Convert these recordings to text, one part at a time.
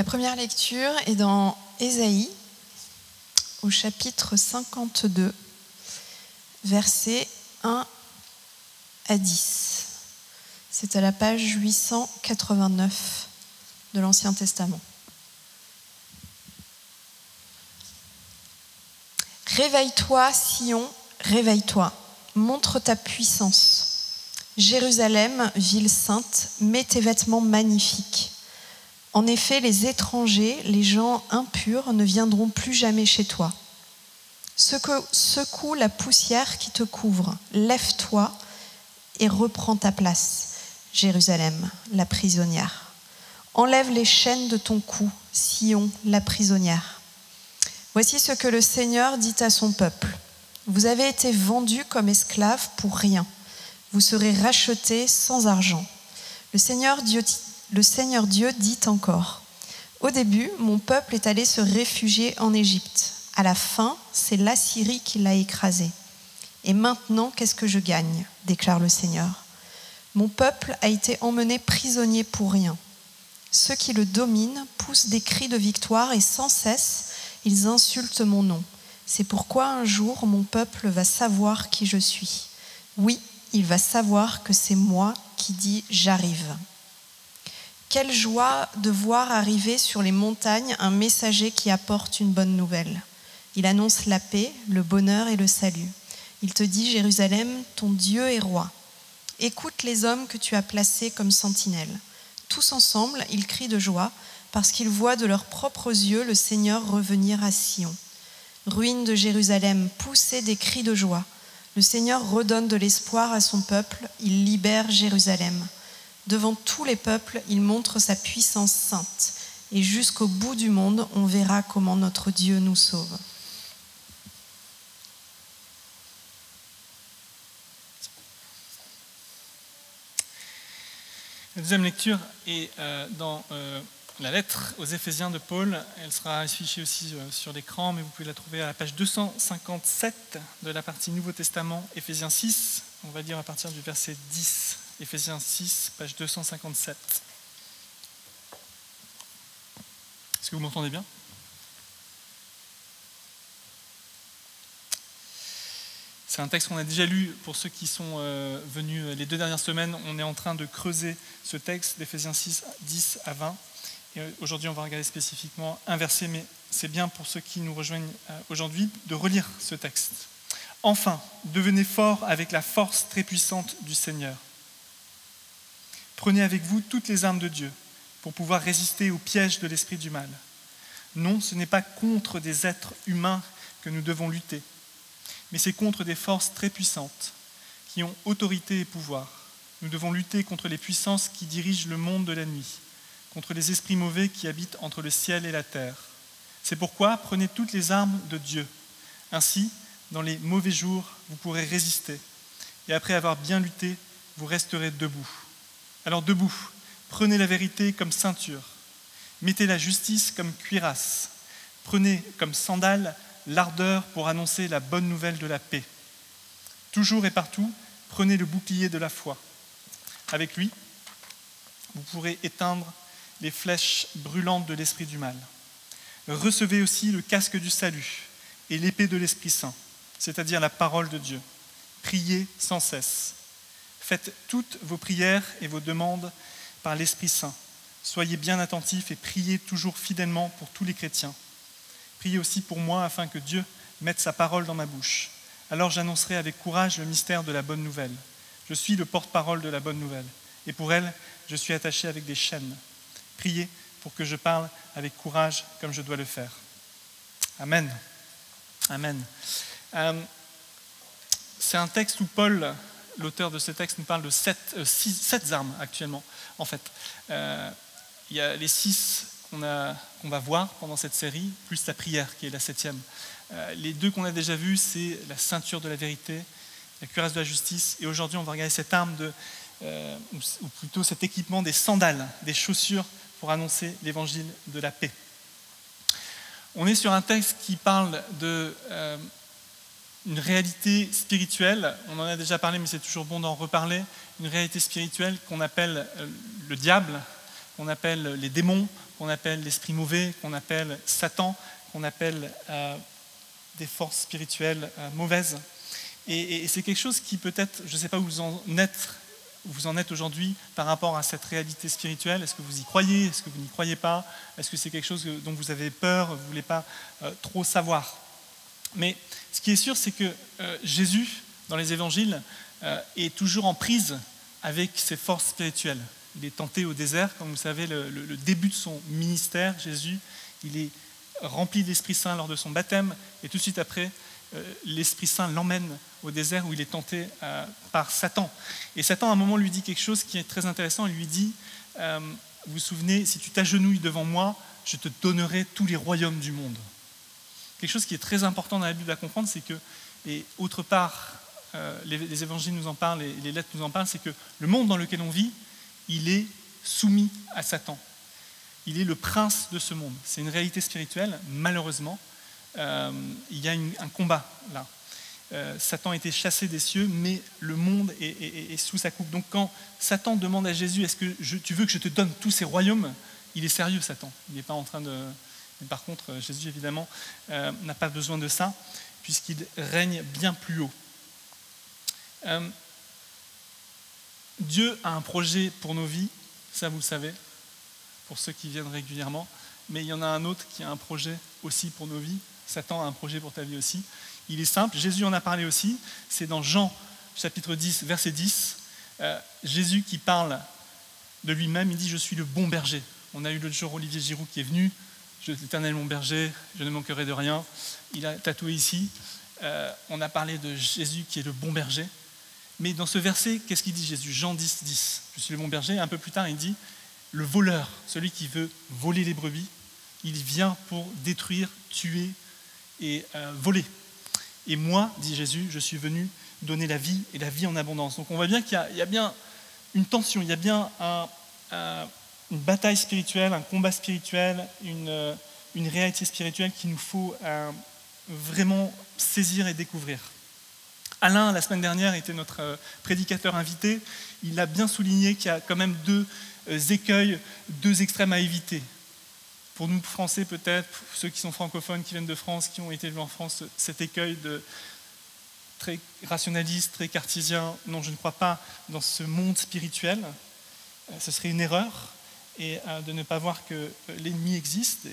La première lecture est dans Ésaïe, au chapitre 52, versets 1 à 10. C'est à la page 889 de l'Ancien Testament. Réveille-toi, Sion, réveille-toi, montre ta puissance. Jérusalem, ville sainte, mets tes vêtements magnifiques. En effet, les étrangers, les gens impurs ne viendront plus jamais chez toi. Secoue la poussière qui te couvre, lève-toi et reprends ta place, Jérusalem, la prisonnière. Enlève les chaînes de ton cou, Sion, la prisonnière. Voici ce que le Seigneur dit à son peuple. Vous avez été vendus comme esclaves pour rien. Vous serez rachetés sans argent. Le Seigneur Dieu, le Seigneur Dieu dit encore, Au début, mon peuple est allé se réfugier en Égypte. À la fin, c'est l'Assyrie qui l'a écrasé. Et maintenant, qu'est-ce que je gagne? déclare le Seigneur. Mon peuple a été emmené prisonnier pour rien. Ceux qui le dominent poussent des cris de victoire et sans cesse, ils insultent mon nom. C'est pourquoi un jour mon peuple va savoir qui je suis. Oui, il va savoir que c'est moi qui dis j'arrive. Quelle joie de voir arriver sur les montagnes un messager qui apporte une bonne nouvelle. Il annonce la paix, le bonheur et le salut. Il te dit, Jérusalem, ton Dieu est roi. Écoute les hommes que tu as placés comme sentinelles. Tous ensemble, ils crient de joie parce qu'ils voient de leurs propres yeux le Seigneur revenir à Sion. Ruine de Jérusalem, poussez des cris de joie. Le Seigneur redonne de l'espoir à son peuple, il libère Jérusalem. Devant tous les peuples, il montre sa puissance sainte, et jusqu'au bout du monde, on verra comment notre Dieu nous sauve. La deuxième lecture est euh, dans euh, la lettre aux Éphésiens de Paul. Elle sera affichée aussi euh, sur l'écran, mais vous pouvez la trouver à la page 257 de la partie Nouveau Testament, Éphésiens 6. On va dire à partir du verset 10, Éphésiens 6, page 257. Est-ce que vous m'entendez bien? C'est un texte qu'on a déjà lu pour ceux qui sont euh, venus les deux dernières semaines. On est en train de creuser ce texte d'Éphésiens 6, 10 à 20. Et aujourd'hui, on va regarder spécifiquement un verset, mais c'est bien pour ceux qui nous rejoignent euh, aujourd'hui de relire ce texte. Enfin, devenez forts avec la force très puissante du Seigneur. Prenez avec vous toutes les armes de Dieu pour pouvoir résister aux pièges de l'esprit du mal. Non, ce n'est pas contre des êtres humains que nous devons lutter, mais c'est contre des forces très puissantes qui ont autorité et pouvoir. Nous devons lutter contre les puissances qui dirigent le monde de la nuit contre les esprits mauvais qui habitent entre le ciel et la terre. C'est pourquoi prenez toutes les armes de Dieu. Ainsi, dans les mauvais jours, vous pourrez résister. Et après avoir bien lutté, vous resterez debout. Alors debout, prenez la vérité comme ceinture. Mettez la justice comme cuirasse. Prenez comme sandale l'ardeur pour annoncer la bonne nouvelle de la paix. Toujours et partout, prenez le bouclier de la foi. Avec lui, vous pourrez éteindre les flèches brûlantes de l'esprit du mal. Recevez aussi le casque du salut et l'épée de l'Esprit Saint, c'est-à-dire la parole de Dieu. Priez sans cesse. Faites toutes vos prières et vos demandes par l'Esprit Saint. Soyez bien attentifs et priez toujours fidèlement pour tous les chrétiens. Priez aussi pour moi afin que Dieu mette sa parole dans ma bouche. Alors j'annoncerai avec courage le mystère de la bonne nouvelle. Je suis le porte-parole de la bonne nouvelle. Et pour elle, je suis attaché avec des chaînes priez pour que je parle avec courage comme je dois le faire. Amen. Amen. Euh, c'est un texte où Paul, l'auteur de ce texte, nous parle de sept, euh, armes actuellement, en fait. Euh, il y a les six qu'on va voir pendant cette série, plus la prière qui est la septième. les deux qu'on a déjà vus, c'est la ceinture de la vérité, la cuirasse de la justice, et aujourd'hui on va regarder cette arme de, ou plutôt cet équipement des sandales, des chaussures pour annoncer l'évangile de la paix. On est sur un texte qui parle de euh, une réalité spirituelle, on en a déjà parlé mais c'est toujours bon d'en reparler, une réalité spirituelle qu'on appelle euh, le diable, qu'on appelle les démons, qu'on appelle l'esprit mauvais, qu'on appelle Satan, qu'on appelle euh, des forces spirituelles euh, mauvaises. Et, c'est quelque chose qui peut-être, je ne sais pas où vous en êtes, vous en êtes aujourd'hui par rapport à cette réalité spirituelle. Est-ce que vous y croyez? Est-ce que vous n'y croyez pas? Est-ce que c'est quelque chose dont vous avez peur Vous ne voulez pas trop savoir? Mais ce qui est sûr, c'est que Jésus, dans les évangiles, est toujours en prise avec ses forces spirituelles. Il est tenté au désert, comme vous savez, le, début de son ministère, Jésus, il est rempli d'Esprit Saint lors de son baptême, et tout de suite après, euh, l'Esprit Saint l'emmène au désert où il est tenté euh, par Satan. Et Satan, à un moment, lui dit quelque chose qui est très intéressant. Il lui dit, euh, vous vous souvenez, si tu t'agenouilles devant moi, je te donnerai tous les royaumes du monde. Quelque chose qui est très important dans la Bible à comprendre, c'est que, et autre part, les, évangiles nous en parlent, et les lettres nous en parlent, c'est que le monde dans lequel on vit, il est soumis à Satan. Il est le prince de ce monde. C'est une réalité spirituelle, malheureusement. Euh, il y a un combat là. Euh, Satan a été chassé des cieux, mais le monde est, sous sa coupe. Donc quand Satan demande à Jésus, est-ce que tu veux que je te donne tous ces royaumes? Il est sérieux, Satan. Il n'est pas en train de... Mais par contre, Jésus, évidemment, euh, n'a pas besoin de ça, puisqu'il règne bien plus haut. Dieu a un projet pour nos vies, ça vous le savez, pour ceux qui viennent régulièrement, mais il y en a un autre qui a un projet aussi pour nos vies. Satan a un projet pour ta vie aussi. Il est simple, Jésus en a parlé aussi, c'est dans Jean chapitre 10, verset 10, euh, Jésus qui parle de lui-même, il dit, je suis le bon berger. On a eu l'autre jour Olivier Giroud qui est venu, je suis l'éternel mon berger, je ne manquerai de rien. Il a tatoué ici. Euh, on a parlé de Jésus qui est le bon berger. Mais dans ce verset, qu'est-ce qu'il dit Jésus Jean 10, 10. Je suis le bon berger. Un peu plus tard, il dit Le voleur, celui qui veut voler les brebis, il vient pour détruire, tuer et euh, voler. Et moi, dit Jésus, je suis venu donner la vie et la vie en abondance. Donc on voit bien qu'il y, a bien une tension, il y a bien une bataille spirituelle, un combat spirituel, une, euh, réalité spirituelle qu'il nous faut euh, vraiment saisir et découvrir. Alain, la semaine dernière, était notre euh, prédicateur invité. Il a bien souligné qu'il y a quand même deux écueils, deux extrêmes à éviter. Pour nous, Français peut-être, ceux qui sont francophones, qui viennent de France, qui ont été élevés en France, cet écueil de très rationaliste, très cartésien, non, je ne crois pas dans ce monde spirituel. Ce serait une erreur et de ne pas voir que l'ennemi existe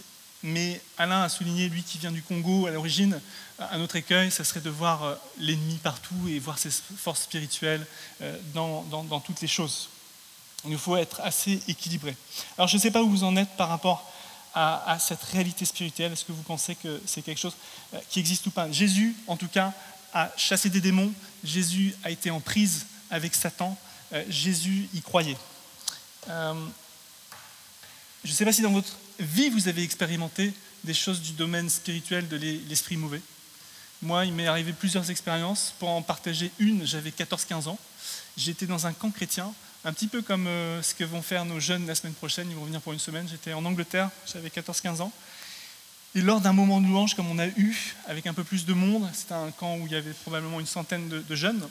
mais Alain a souligné, lui qui vient du Congo à l'origine, un autre écueil, ça serait de voir euh, l'ennemi partout et voir ses forces spirituelles euh, dans, toutes les choses. Il nous faut être assez équilibré. Alors je ne sais pas où vous en êtes par rapport à, cette réalité spirituelle. Est-ce que vous pensez que c'est quelque chose euh, qui existe ou pas? Jésus, en tout cas, a chassé des démons. Jésus a été en prise avec Satan. Jésus y croyait. Je ne sais pas si dans votre vie, vous avez expérimenté des choses du domaine spirituel de l'esprit mauvais. Moi, il m'est arrivé plusieurs expériences. Pour en partager une, j'avais 14-15 ans. J'étais dans un camp chrétien, un petit peu comme euh, ce que vont faire nos jeunes la semaine prochaine. Ils vont venir pour une semaine. J'étais en Angleterre, j'avais 14-15 ans. Et lors d'un moment de louange comme on a eu, avec un peu plus de monde, c'était un camp où il y avait probablement une centaine de, jeunes,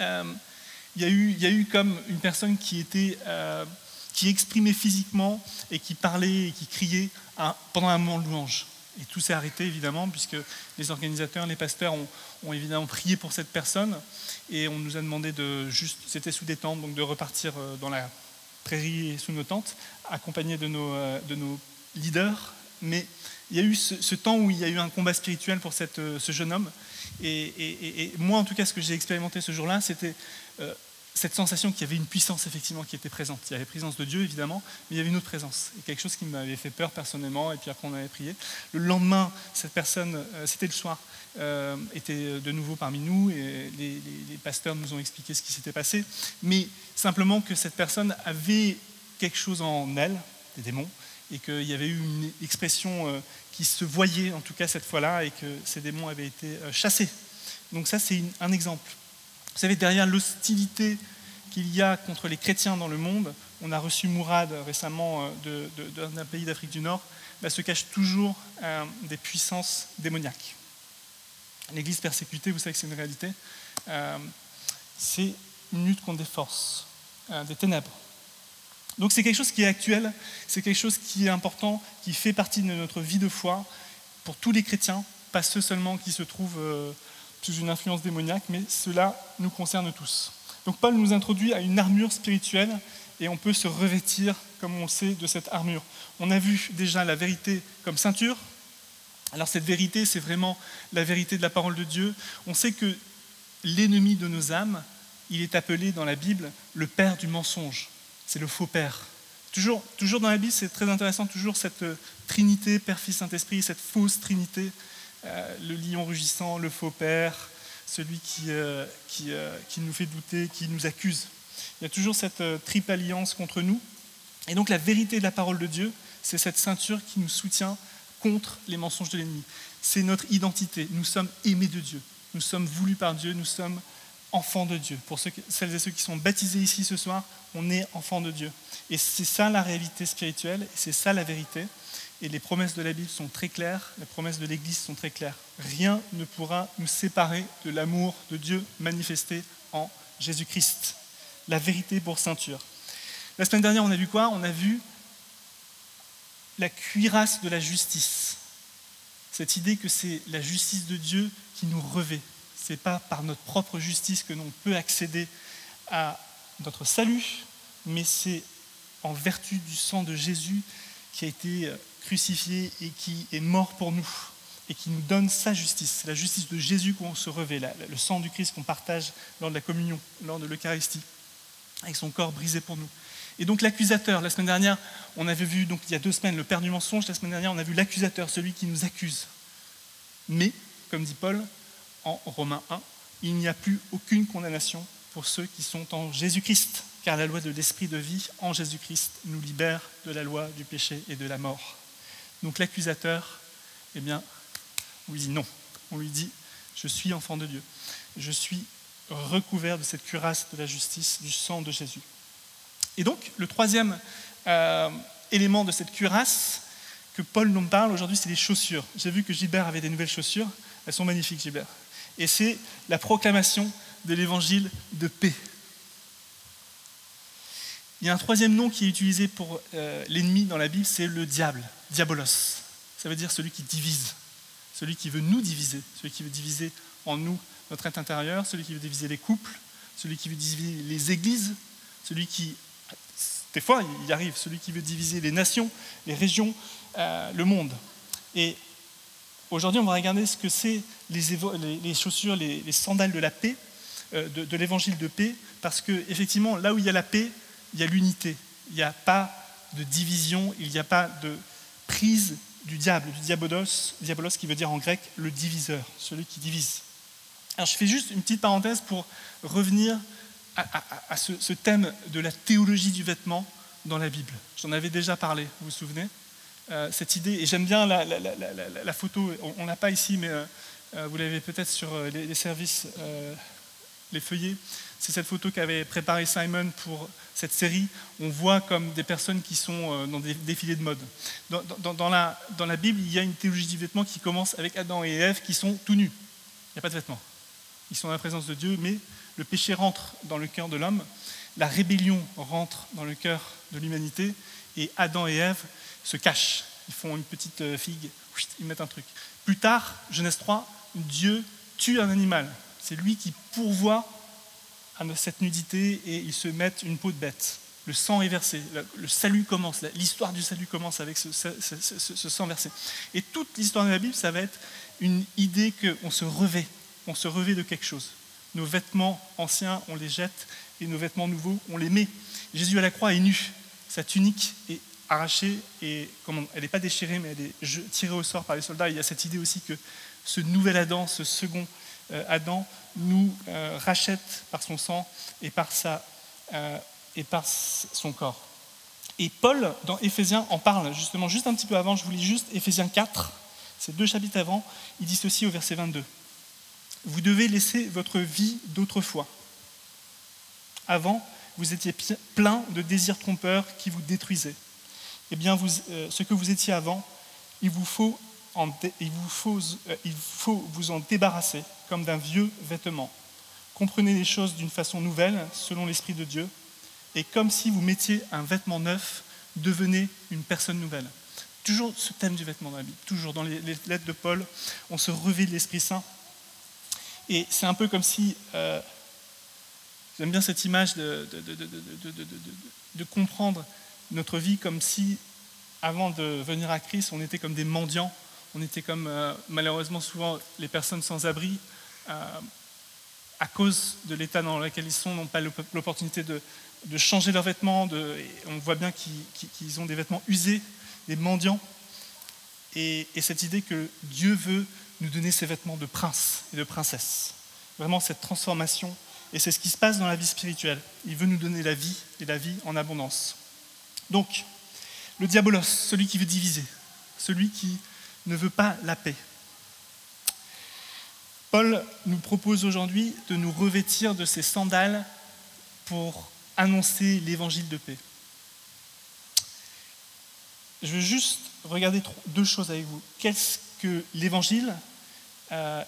euh, il, y a eu, comme une personne qui était euh, qui exprimait physiquement et qui parlait et qui criait pendant un moment de louange. Et tout s'est arrêté évidemment, puisque les organisateurs, les pasteurs ont, évidemment prié pour cette personne. Et on nous a demandé de juste, c'était sous des tentes, donc de repartir euh, dans la prairie et sous nos tentes, accompagnés de nos, euh, de nos leaders. Mais il y a eu ce, temps où il y a eu un combat spirituel pour cette, euh, ce jeune homme. Et, moi, en tout cas, ce que j'ai expérimenté ce jour-là, c'était cette sensation qu'il y avait une puissance effectivement qui était présente. Il y avait la présence de Dieu évidemment, mais il y avait une autre présence. Et quelque chose qui m'avait fait peur personnellement, et puis après on avait prié. Le lendemain, cette personne, euh, c'était le soir, euh, était de nouveau parmi nous, et les, pasteurs nous ont expliqué ce qui s'était passé, mais simplement que cette personne avait quelque chose en elle, des démons, et qu'il y avait eu une expression euh, qui se voyait en tout cas cette fois-là, et que ces démons avaient été chassés. Donc ça c'est un exemple. Vous savez, derrière l'hostilité qu'il y a contre les chrétiens dans le monde, on a reçu Mourad récemment euh, d'un pays d'Afrique du Nord, bah, se cachent toujours euh, des puissances démoniaques. L'Église persécutée, vous savez que c'est une réalité, euh, c'est une lutte contre des forces, des ténèbres. Donc c'est quelque chose qui est actuel, c'est quelque chose qui est important, qui fait partie de notre vie de foi pour tous les chrétiens, pas ceux seulement qui se trouvent sous une influence démoniaque, mais cela nous concerne tous. Donc Paul nous introduit à une armure spirituelle et on peut se revêtir, comme on sait, de cette armure. On a vu déjà la vérité comme ceinture. Alors cette vérité, c'est vraiment la vérité de la parole de Dieu. On sait que l'ennemi de nos âmes, il est appelé dans la Bible le père du mensonge c'est le faux père. Toujours, toujours dans la Bible, c'est très intéressant, toujours cette euh, trinité, Père, Fils, Saint-Esprit, cette fausse trinité, le lion rugissant, le faux père, celui qui, euh, qui, qui, nous fait douter, qui nous accuse. Il y a toujours cette triple alliance contre nous. Et donc la vérité de la parole de Dieu, c'est cette ceinture qui nous soutient contre les mensonges de l'ennemi. C'est notre identité. Nous sommes aimés de Dieu. Nous sommes voulus par Dieu. Nous sommes enfants de Dieu. Pour celles et ceux qui sont baptisés ici ce soir, on est enfants de Dieu. Et c'est ça la réalité spirituelle, c'est ça la vérité. Et les promesses de la Bible sont très claires, les promesses de l'Église sont très claires. Rien ne pourra nous séparer de l'amour de Dieu manifesté en Jésus-Christ. La vérité pour ceinture. La semaine dernière, on a vu quoi? On a vu la cuirasse de la justice. Cette idée que c'est la justice de Dieu qui nous revêt, ce n'est pas par notre propre justice que l'on peut accéder à notre salut, mais c'est en vertu du sang de Jésus qui a été crucifié et qui est mort pour nous et qui nous donne sa justice. La justice de Jésus qu'on se revêt, le sang du Christ qu'on partage lors de la communion, lors de l'Eucharistie, avec son corps brisé pour nous. Et donc l'accusateur, la semaine dernière, on avait vu, donc il y a deux semaines, le père du mensonge, la semaine dernière, on a vu l'accusateur, celui qui nous accuse. Mais, comme dit Paul, en Romains 1, il n'y a plus aucune condamnation pour ceux qui sont en Jésus-Christ, car la loi de l'esprit de vie en Jésus-Christ nous libère de la loi du péché et de la mort. Donc l'accusateur, eh bien, on lui dit non. On lui dit, je suis enfant de Dieu. Je suis recouvert de cette cuirasse de la justice du sang de Jésus. Et donc, le troisième euh, élément de cette cuirasse que Paul nous parle aujourd'hui, c'est les chaussures. J'ai vu que Gilbert avait des nouvelles chaussures. Elles sont magnifiques, Gilbert. Et c'est la proclamation de l'évangile de paix. Il y a un troisième nom qui est utilisé pour euh, l'ennemi dans la Bible, c'est le diable, diabolos. Ça veut dire celui qui divise, celui qui veut nous diviser, celui qui veut diviser en nous notre être intérieur, celui qui veut diviser les couples, celui qui veut diviser les églises, celui qui, des fois il y arrive, celui qui veut diviser les nations, les régions, euh, le monde. Et aujourd'hui on va regarder ce que c'est les, chaussures, les sandales de la paix. Euh, de, l'évangile de paix, parce que effectivement, là où il y a la paix, il y a l'unité. Il n'y a pas de division, il n'y a pas de prise du diable, du diabolos, diabolos qui veut dire en grec le diviseur, celui qui divise. Alors je fais juste une petite parenthèse pour revenir à, ce, thème de la théologie du vêtement dans la Bible. J'en avais déjà parlé, vous vous souvenez euh, Cette idée, et j'aime bien la, photo, on ne l'a pas ici, mais euh, vous l'avez peut-être sur les, services les feuillets. C'est cette photo qu'avait préparée Simon pour cette série. On voit comme des personnes qui sont euh, dans des défilés de mode. Dans, la, la Bible, il y a une théologie du vêtement qui commence avec Adam et Ève qui sont tout nus. Il n'y a pas de vêtements. Ils sont dans la présence de Dieu, mais le péché rentre dans le cœur de l'homme, la rébellion rentre dans le cœur de l'humanité, et Adam et Ève se cachent. Ils font une petite euh, figue, ils mettent un truc. Plus tard, Genèse 3, Dieu tue un animal. C'est lui qui pourvoit à cette nudité et ils se mettent une peau de bête. Le sang est versé, le salut commence, l'histoire du salut commence avec ce, sang versé. Et toute l'histoire de la Bible, ça va être une idée qu'on se revêt, on se revêt de quelque chose. Nos vêtements anciens, on les jette et nos vêtements nouveaux, on les met. Jésus à la croix est nu, sa tunique est arrachée et comment, elle n'est pas déchirée, mais elle est tirée au sort par les soldats. Il y a cette idée aussi que ce nouvel Adam, ce second Adam nous euh, rachète par son sang et par, sa, euh, et par son corps. Et Paul, dans Éphésiens, en parle justement juste un petit peu avant, je vous lis juste Éphésiens 4, c'est deux chapitres avant, il dit ceci au verset 22. Vous devez laisser votre vie d'autrefois. Avant, vous étiez plein de désirs trompeurs qui vous détruisaient. Eh bien, vous, ce que vous étiez avant, il vous faut il, faut, euh, vous en débarrasser comme d'un vieux vêtement. Comprenez les choses d'une façon nouvelle, selon l'Esprit de Dieu. et comme si vous mettiez un vêtement neuf, devenez une personne nouvelle. Toujours ce thème du vêtement dans la Bible, toujours dans les, lettres de Paul, on se revêt de l'Esprit Saint. Et c'est un peu comme si, euh, j'aime bien cette image de, de, comprendre notre vie comme si, avant de venir à Christ, on était comme des mendiants, on était comme euh, malheureusement souvent les personnes sans abri. Euh, à cause de l'état dans lequel ils sont, n'ont pas l'opportunité de, changer leurs vêtements. on voit bien qu'ils ont des vêtements usés, des mendiants. Et, cette idée que Dieu veut nous donner ces vêtements de prince et de princesse. Vraiment cette transformation. Et c'est ce qui se passe dans la vie spirituelle. Il veut nous donner la vie et la vie en abondance. Donc, le diabolos, celui qui veut diviser, celui qui ne veut pas la paix, Paul nous propose aujourd'hui de nous revêtir de ces sandales pour annoncer l'évangile de paix. Je veux juste regarder deux choses avec vous. Qu'est-ce que l'évangile euh,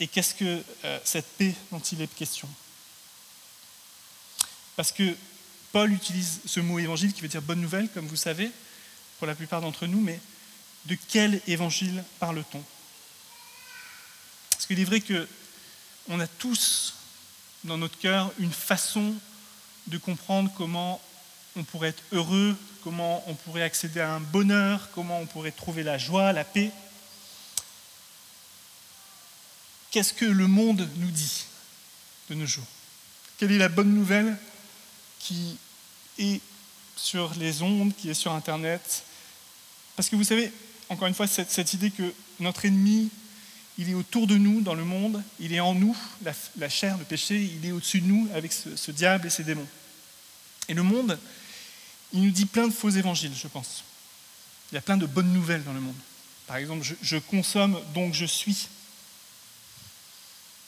et qu'est-ce que euh, cette paix dont il est question? Parce que Paul utilise ce mot évangile qui veut dire bonne nouvelle, comme vous savez, pour la plupart d'entre nous, mais de quel évangile parle-t-on? Parce qu'il est vrai qu'on a tous dans notre cœur une façon de comprendre comment on pourrait être heureux, comment on pourrait accéder à un bonheur, comment on pourrait trouver la joie, la paix. Qu'est-ce que le monde nous dit de nos jours? Quelle est la bonne nouvelle qui est sur les ondes, qui est sur Internet? Parce que vous savez, encore une fois, cette, idée que notre ennemi il est autour de nous dans le monde, il est en nous, la, chair, le péché, il est au-dessus de nous avec ce, diable et ses démons. Et le monde, il nous dit plein de faux évangiles, je pense. Il y a plein de bonnes nouvelles dans le monde. Par exemple, je, consomme, donc je suis.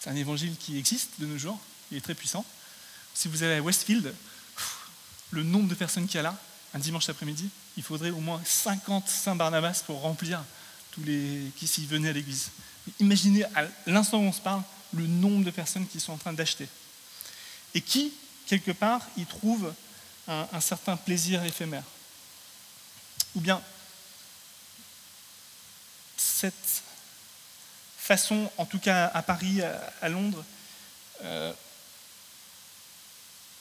C'est un évangile qui existe de nos jours, il est très puissant. Si vous allez à Westfield, le nombre de personnes qu'il y a là, un dimanche après-midi, il faudrait au moins 50 Saint Barnabas pour remplir tous les qui s'y venaient à l'église. Imaginez à l'instant où on se parle le nombre de personnes qui sont en train d'acheter. Et qui, quelque part, y trouvent un, certain plaisir éphémère. Ou bien, cette façon, en tout cas à Paris, à, Londres, euh,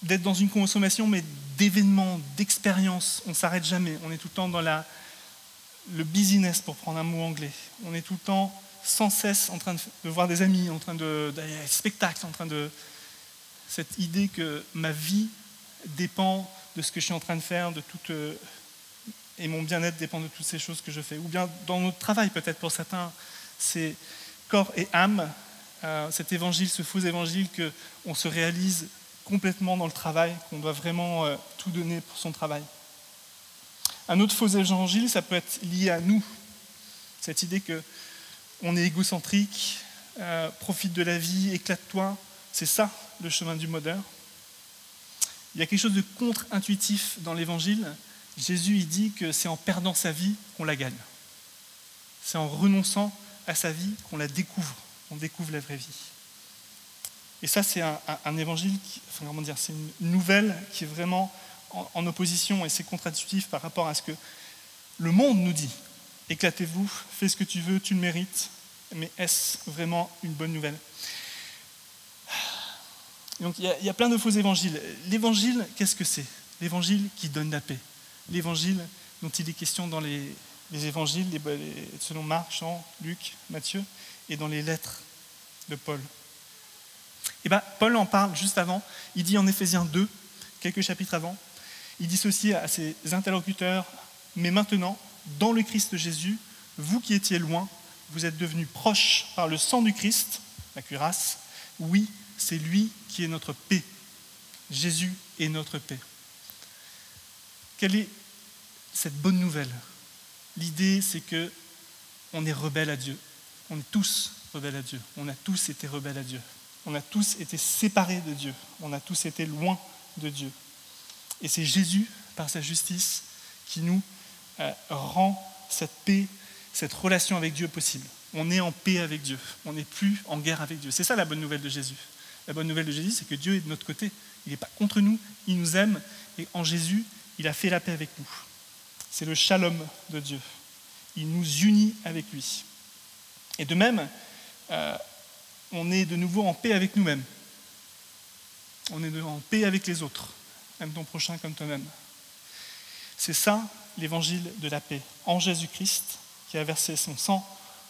d'être dans une consommation, mais d'événements, d'expériences. On ne s'arrête jamais. On est tout le temps dans le business, pour prendre un mot anglais. On est tout le temps sans cesse en train de, voir des amis, en train d'aller à des spectacles, en train de. Cette idée que ma vie dépend de ce que je suis en train de faire, de toute. Euh, et mon bien-être dépend de toutes ces choses que je fais. Ou bien dans notre travail, peut-être pour certains, c'est corps et âme, euh, cet évangile, ce faux évangile qu'on se réalise complètement dans le travail, qu'on doit vraiment euh, tout donner pour son travail. Un autre faux évangile, ça peut être lié à nous. Cette idée que on est égocentrique, euh, profite de la vie, éclate-toi. C'est ça le chemin du modèle. Il y a quelque chose de contre-intuitif dans l'évangile. Jésus il dit que c'est en perdant sa vie qu'on la gagne. C'est en renonçant à sa vie qu'on la découvre. On découvre la vraie vie. Et ça, c'est un, évangile, qui, enfin, comment dire, c'est une nouvelle qui est vraiment en, opposition et c'est contre-intuitif par rapport à ce que le monde nous dit éclatez-vous, fais ce que tu veux, tu le mérites. Mais est-ce vraiment une bonne nouvelle? Donc il y, a, plein de faux évangiles. L'évangile, qu'est-ce que c'est? L'évangile qui donne la paix. L'évangile dont il est question dans les, évangiles, selon Marc, Jean, Luc, Matthieu, et dans les lettres de Paul. Eh bien, Paul en parle juste avant. Il dit en Éphésiens 2, quelques chapitres avant, il dit ceci à ses interlocuteurs, mais maintenant, dans le Christ Jésus, vous qui étiez loin, vous êtes devenus proches par le sang du Christ, la cuirasse. Oui, c'est lui qui est notre paix. Jésus est notre paix. Quelle est cette bonne nouvelle? L'idée, c'est que on est rebelle à Dieu. On est tous rebelles à Dieu. On a tous été rebelles à Dieu. On a tous été séparés de Dieu. On a tous été loin de Dieu. Et c'est Jésus, par sa justice, qui nous euh, rend cette paix, cette relation avec Dieu possible. On est en paix avec Dieu. On n'est plus en guerre avec Dieu. C'est ça la bonne nouvelle de Jésus. La bonne nouvelle de Jésus, c'est que Dieu est de notre côté. Il n'est pas contre nous. Il nous aime et en Jésus, il a fait la paix avec nous. C'est le shalom de Dieu. Il nous unit avec lui. Et de même, euh, on est de nouveau en paix avec nous-mêmes. On est en paix avec les autres. Aime ton prochain comme toi-même. C'est ça l'évangile de la paix. En Jésus-Christ, qui a versé son sang,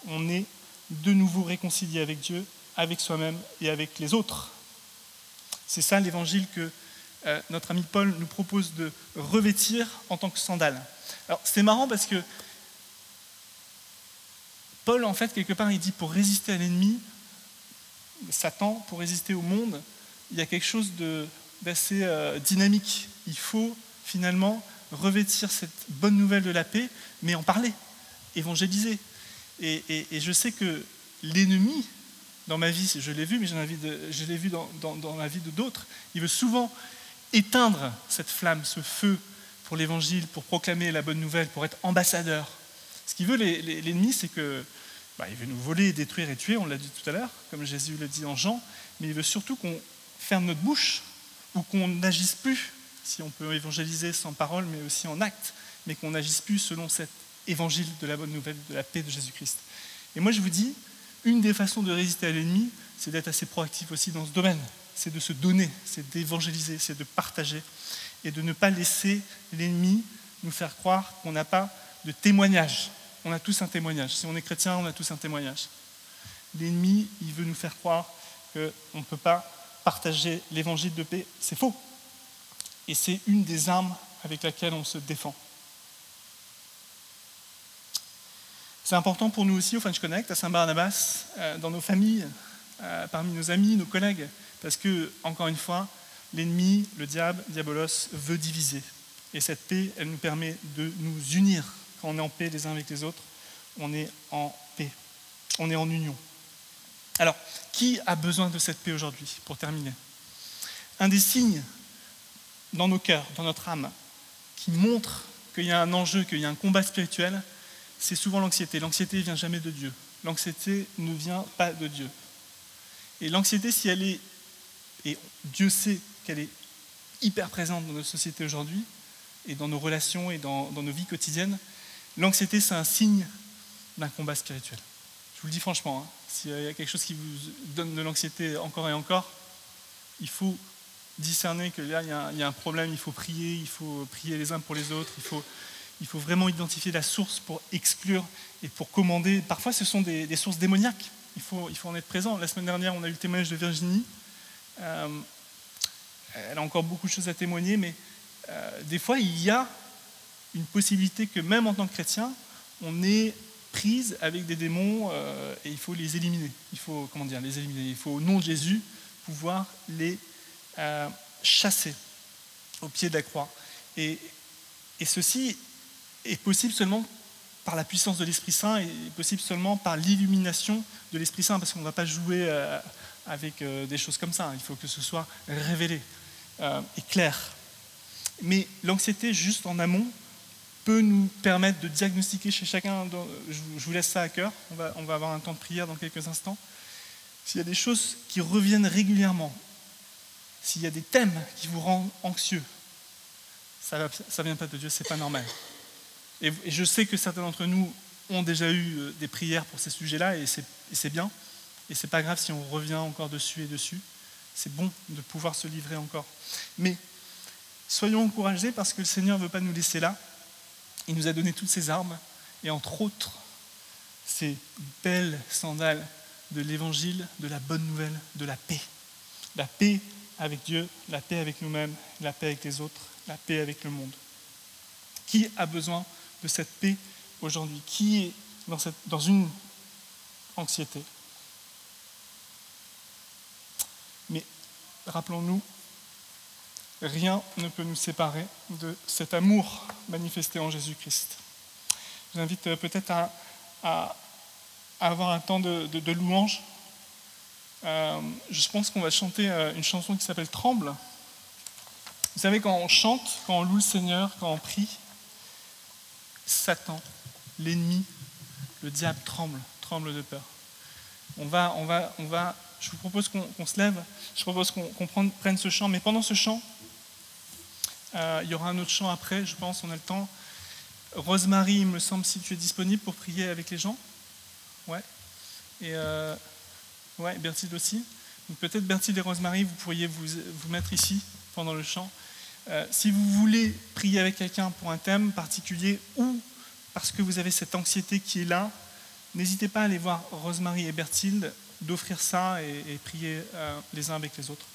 on est de nouveau réconcilié avec Dieu, avec soi-même et avec les autres. C'est ça l'évangile que euh, notre ami Paul nous propose de revêtir en tant que sandale. Alors c'est marrant parce que Paul, en fait, quelque part, il dit pour résister à l'ennemi, Satan, pour résister au monde, il y a quelque chose d'assez euh, dynamique. Il faut finalement revêtir cette bonne nouvelle de la paix, mais en parler, évangéliser. Et, je sais que l'ennemi, dans ma vie, je l'ai vu, mais je l'ai vu dans, dans, la vie de d'autres, il veut souvent éteindre cette flamme, ce feu pour l'évangile, pour proclamer la bonne nouvelle, pour être ambassadeur. Ce qu'il veut, l'ennemi, c'est que bah, il veut nous voler, détruire et tuer, on l'a dit tout à l'heure, comme Jésus l'a dit en Jean, mais il veut surtout qu'on ferme notre bouche ou qu'on n'agisse plus si on peut évangéliser sans parole, mais aussi en acte, mais qu'on n'agisse plus selon cet évangile de la bonne nouvelle, de la paix de Jésus-Christ. Et moi, je vous dis, une des façons de résister à l'ennemi, c'est d'être assez proactif aussi dans ce domaine. C'est de se donner, c'est d'évangéliser, c'est de partager et de ne pas laisser l'ennemi nous faire croire qu'on n'a pas de témoignage. On a tous un témoignage. Si on est chrétien, on a tous un témoignage. L'ennemi, il veut nous faire croire qu'on ne peut pas partager l'évangile de paix. C'est faux. Et c'est une des armes avec laquelle on se défend. C'est important pour nous aussi au French Connect, à Saint-Barnabas, euh, dans nos familles, euh, parmi nos amis, nos collègues, parce que, encore une fois, l'ennemi, le diable, diabolos, veut diviser. Et cette paix, elle nous permet de nous unir. Quand on est en paix les uns avec les autres, on est en paix. On est en union. Alors, qui a besoin de cette paix aujourd'hui, pour terminer? Un des signes dans nos cœurs, dans notre âme, qui montre qu'il y a un enjeu, qu'il y a un combat spirituel, c'est souvent l'anxiété. L'anxiété ne vient jamais de Dieu. L'anxiété ne vient pas de Dieu. Et l'anxiété, si elle est, et Dieu sait qu'elle est hyper présente dans notre société aujourd'hui, et dans nos relations et dans, nos vies quotidiennes, l'anxiété, c'est un signe d'un combat spirituel. Je vous le dis franchement, hein, s'il y a quelque chose qui vous donne de l'anxiété encore et encore, il faut discerner que là, il y, a un, problème, il faut prier, il faut prier les uns pour les autres, il faut, vraiment identifier la source pour exclure et pour commander. Parfois, ce sont des, sources démoniaques, il faut, il faut en être présent. La semaine dernière, on a eu le témoignage de Virginie. Euh, elle a encore beaucoup de choses à témoigner, mais euh, des fois, il y a une possibilité que même en tant que chrétien, on est prise avec des démons euh, et il faut les éliminer. Il faut, comment dire, les éliminer. Il faut, au nom de Jésus, pouvoir les euh, chassé au pied de la croix. Et, ceci est possible seulement par la puissance de l'Esprit Saint et possible seulement par l'illumination de l'Esprit Saint, parce qu'on ne va pas jouer euh, avec des choses comme ça. Il faut que ce soit révélé et clair. Mais l'anxiété, juste en amont, peut nous permettre de diagnostiquer chez chacun, je vous laisse ça à cœur, on va, avoir un temps de prière dans quelques instants, s'il y a des choses qui reviennent régulièrement, s'il y a des thèmes qui vous rendent anxieux, ça ne vient pas de Dieu, c'est pas normal. Et, je sais que certains d'entre nous ont déjà eu euh, des prières pour ces sujets-là, et c'est bien. Et c'est pas grave si on revient encore dessus et dessus. C'est bon de pouvoir se livrer encore. Mais soyons encouragés parce que le Seigneur ne veut pas nous laisser là. Il nous a donné toutes ces armes, et entre autres, ces belles sandales de l'évangile, de la bonne nouvelle, de la paix. La paix avec Dieu, la paix avec nous-mêmes, la paix avec les autres, la paix avec le monde. Qui a besoin de cette paix aujourd'hui? Qui est dans, dans une anxiété? Mais rappelons-nous, rien ne peut nous séparer de cet amour manifesté en Jésus-Christ. Je vous invite peut-être à, avoir un temps de, de louange euh, je pense qu'on va chanter euh, une chanson qui s'appelle Tremble. Vous savez, quand on chante, quand on loue le Seigneur, quand on prie, Satan, l'ennemi, le diable tremble, tremble de peur. On va, on va, on va, je vous propose qu'on se lève, je propose qu'on prenne ce chant, mais pendant ce chant, Euh, il y aura un autre chant après, je pense, on a le temps. Rosemary, il me semble, si tu es disponible pour prier avec les gens. Ouais. Et euh, ouais, Berthild aussi. Peut-être Berthild et Rosemary, vous pourriez vous, mettre ici pendant le chant. Euh, si vous voulez prier avec quelqu'un pour un thème particulier ou parce que vous avez cette anxiété qui est là, n'hésitez pas à aller voir Rosemary et Berthilde, d'offrir ça et, prier euh, les uns avec les autres.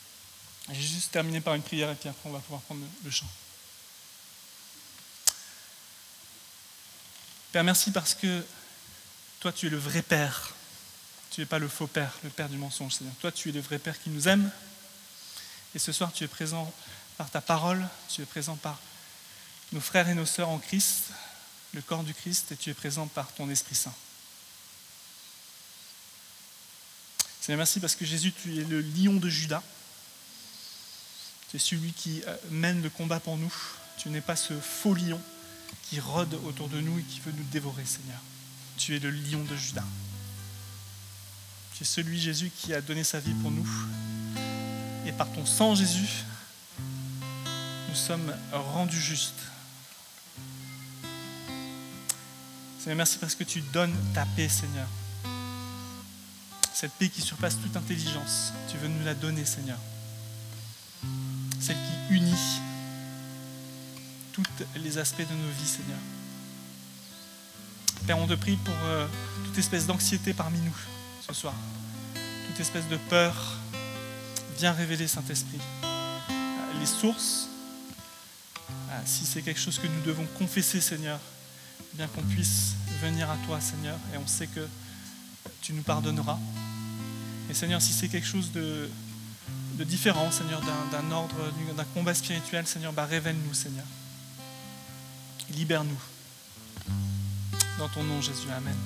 J'ai juste terminé par une prière et puis après on va pouvoir prendre le chant. Père, merci parce que toi tu es le vrai Père. Tu n'es pas le faux Père, le Père du mensonge. Toi tu es le vrai Père qui nous aime. Et ce soir tu es présent par ta parole, tu es présent par nos frères et nos sœurs en Christ, le corps du Christ, et tu es présent par ton Esprit Saint. Seigneur, merci parce que Jésus, tu es le lion de Judas. Tu es celui qui euh, mène le combat pour nous. Tu n'es pas ce faux lion qui rôde autour de nous et qui veut nous dévorer, Seigneur. Tu es le lion de Judas. Tu es celui, Jésus, qui a donné sa vie pour nous. Et par ton sang, Jésus, nous sommes rendus justes. Seigneur, merci parce que tu donnes ta paix, Seigneur. Cette paix qui surpasse toute intelligence, tu veux nous la donner, Seigneur. Unit tous les aspects de nos vies, Seigneur. Père, on te prie pour euh, toute espèce d'anxiété parmi nous ce soir, toute espèce de peur. Viens révéler, Saint-Esprit, euh, les sources ah, si c'est quelque chose que nous devons confesser, Seigneur, bien qu'on puisse venir à toi, Seigneur, et on sait que tu nous pardonneras. Et Seigneur, si c'est quelque chose de, différent, Seigneur, d'un ordre, d'un combat spirituel, Seigneur, bah, révèle-nous, Seigneur. Libère-nous. Dans ton nom, Jésus. Amen.